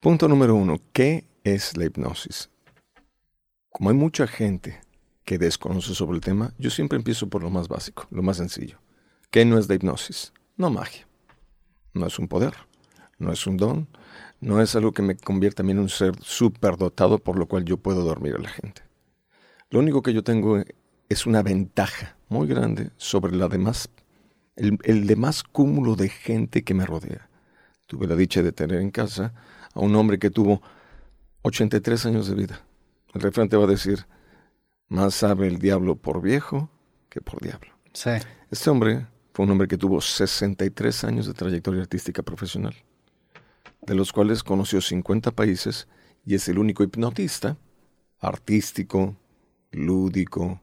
Punto número uno. ¿Qué es la hipnosis? Como hay mucha gente que desconoce sobre el tema, yo siempre empiezo por lo más básico, lo más sencillo. ¿Qué no es la hipnosis? No magia. No es un poder. No es un don. No es algo que me convierta a mí en un ser superdotado por lo cual yo puedo dormir a la gente. Lo único que yo tengo es una ventaja muy grande sobre la demás, el, el demás cúmulo de gente que me rodea. Tuve la dicha de tener en casa a un hombre que tuvo 83 años de vida. El refrán te va a decir, más sabe el diablo por viejo que por diablo. Sí. Este hombre fue un hombre que tuvo 63 años de trayectoria artística profesional, de los cuales conoció 50 países y es el único hipnotista artístico, lúdico,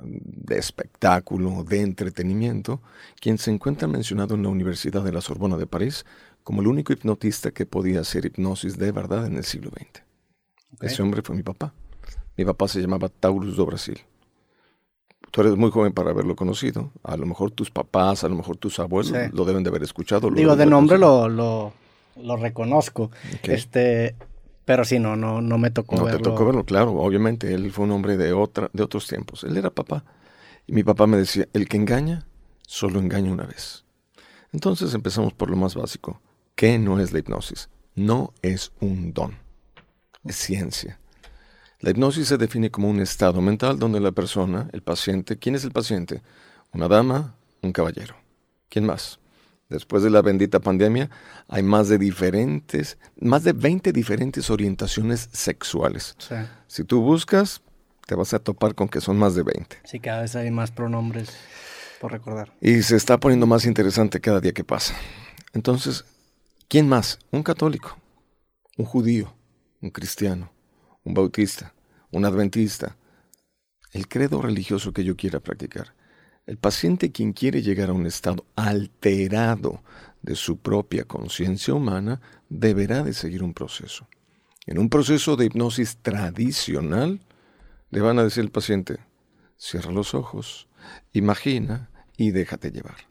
de espectáculo, de entretenimiento, quien se encuentra mencionado en la Universidad de la Sorbona de París como el único hipnotista que podía hacer hipnosis de verdad en el siglo XX. Ese hombre fue mi papá. Mi papá se llamaba Taurus do Brasil. Tú eres muy joven para haberlo conocido. A lo mejor tus papás, a lo mejor tus abuelos Sí. lo deben de haber escuchado. lo Digo, de nombre lo, lo, lo reconozco. Este, pero sí, no, no, no me tocó No verlo. te tocó verlo, claro. Obviamente, él fue un hombre de, otra, de otros tiempos. Él era papá. Y mi papá me decía, el que engaña, solo engaña una vez. Entonces empezamos por lo más básico. ¿Qué no es la hipnosis? No es un don. Es ciencia. La hipnosis se define como un estado mental donde la persona, el paciente, ¿quién es el paciente? Una dama, un caballero. ¿Quién más? Después de la bendita pandemia, hay más de diferentes, más de 20 diferentes orientaciones sexuales. Sí. Si tú buscas, te vas a topar con que son más de 20. Sí, cada vez hay más pronombres por recordar. Y se está poniendo más interesante cada día que pasa. Entonces, ¿quién más? Un católico, un judío, un cristiano, un bautista, un adventista. El credo religioso que yo quiera practicar. El paciente quien quiere llegar a un estado alterado de su propia conciencia humana deberá de seguir un proceso. En un proceso de hipnosis tradicional, le van a decir al paciente, cierra los ojos, imagina y déjate llevar.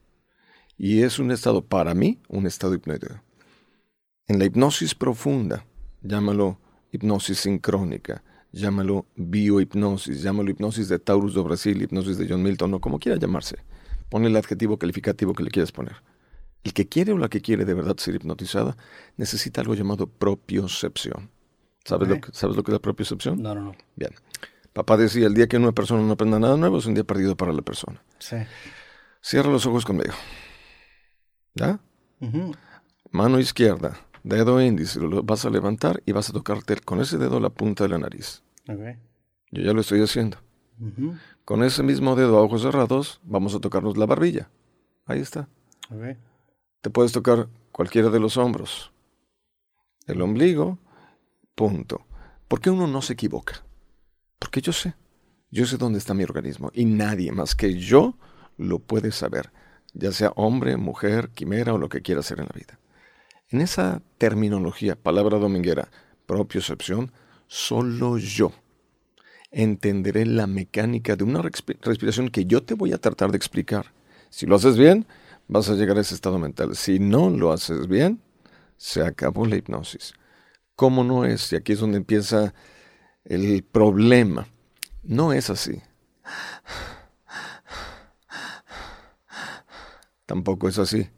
Y es un estado, para mí, un estado hipnótico. En la hipnosis profunda, llámalo hipnosis sincrónica, llámalo biohipnosis, llámalo hipnosis de Taurus do Brasil, hipnosis de John Milton, o como quiera llamarse. Ponle el adjetivo calificativo que le quieras poner. El que quiere o la que quiere de verdad ser hipnotizada necesita algo llamado propiocepción. ¿Sabes, lo, que, ¿Sabes lo que es la propiocepción? No, no, no. Bien. Papá decía, el día que una persona no aprenda nada nuevo es un día perdido para la persona. Sí. Cierra los ojos conmigo. ¿Ya? Mano izquierda, dedo índice, lo vas a levantar y vas a tocarte con ese dedo la punta de la nariz. Yo ya lo estoy haciendo. Con ese mismo dedo a ojos cerrados, vamos a tocarnos la barbilla. Ahí está. Te puedes tocar cualquiera de los hombros. El ombligo, punto. ¿Por qué uno no se equivoca? Porque yo sé. Yo sé dónde está mi organismo y nadie más que yo lo puede saber, ya sea hombre, mujer, quimera o lo que quiera hacer en la vida. En esa terminología, palabra dominguera, propiocepción, solo yo entenderé la mecánica de una respi- respiración que yo te voy a tratar de explicar. Si lo haces bien, vas a llegar a ese estado mental. Si no lo haces bien, se acabó la hipnosis. ¿Cómo no es? Y aquí es donde empieza el problema. No es así. Tampoco es así.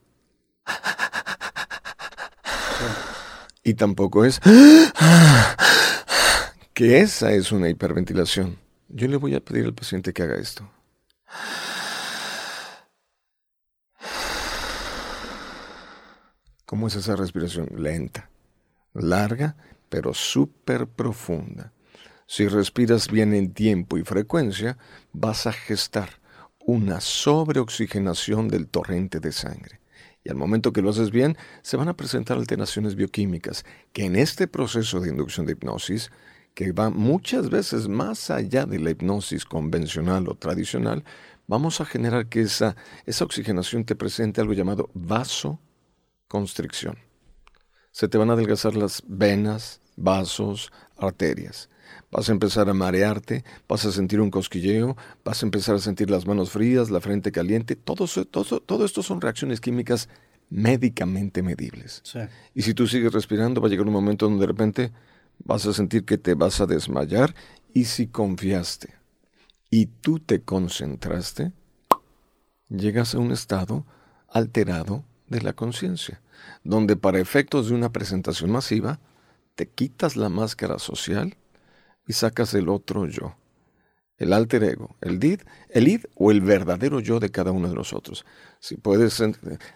Y tampoco es que esa es una hiperventilación. Yo le voy a pedir al paciente que haga esto. ¿Cómo es esa respiración? Lenta, larga, pero súper profunda. Si respiras bien en tiempo y frecuencia, vas a gestar una sobreoxigenación del torrente de sangre. Y al momento que lo haces bien, se van a presentar alteraciones bioquímicas que en este proceso de inducción de hipnosis, que va muchas veces más allá de la hipnosis convencional o tradicional, vamos a generar que esa, esa oxigenación te presente algo llamado vasoconstricción. Se te van a adelgazar las venas, vasos, arterias. Vas a empezar a marearte, vas a sentir un cosquilleo, vas a empezar a sentir las manos frías, la frente caliente. Todo, todo, todo esto son reacciones químicas médicamente medibles. Sí. Y si tú sigues respirando, va a llegar un momento donde de repente vas a sentir que te vas a desmayar y si confiaste y tú te concentraste, llegas a un estado alterado de la conciencia, donde para efectos de una presentación masiva, te quitas la máscara social y sacas el otro yo, el alter ego, el did, el id o el verdadero yo de cada uno de nosotros. Si puedes eh,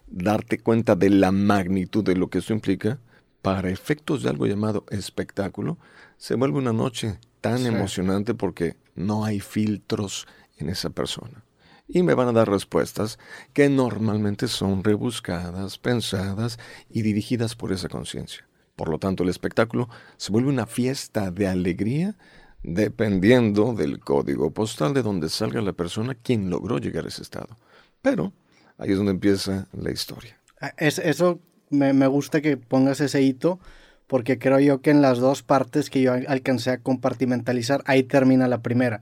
darte cuenta de la magnitud de lo que esto implica, para efectos de algo llamado espectáculo, se vuelve una noche tan Sí. emocionante porque no hay filtros en esa persona. Y me van a dar respuestas que normalmente son rebuscadas, pensadas y dirigidas por esa conciencia. Por lo tanto, el espectáculo se vuelve una fiesta de alegría dependiendo del código postal de donde salga la persona quien logró llegar a ese estado. Pero ahí es donde empieza la historia. Ah, Es, eso me, me gusta que pongas ese hito, porque creo yo que en las dos partes que yo al- alcancé a compartimentalizar, ahí termina la primera.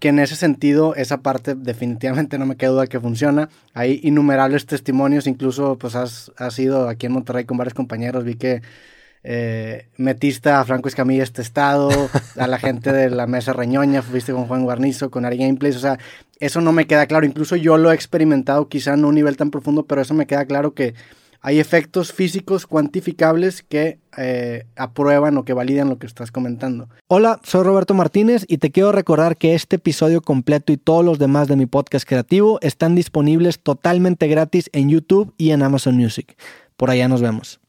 Que en ese sentido, esa parte definitivamente no me queda duda que funciona. Hay innumerables testimonios, incluso pues has, has ido aquí en Monterrey con varios compañeros, vi que eh, metiste a Franco Escamilla este estado, a la gente de la mesa reñoña, fuiste con Juan Guarnizo, con Ari Gameplays, o sea, eso no me queda claro. Incluso yo lo he experimentado, quizá no a un nivel tan profundo, pero eso me queda claro que hay efectos físicos cuantificables que eh, aprueban o que validan lo que estás comentando. Hola, soy Roberto Martínez y te quiero recordar que este episodio completo y todos los demás de mi podcast creativo están disponibles totalmente gratis en YouTube y en Amazon Music. Por allá nos vemos.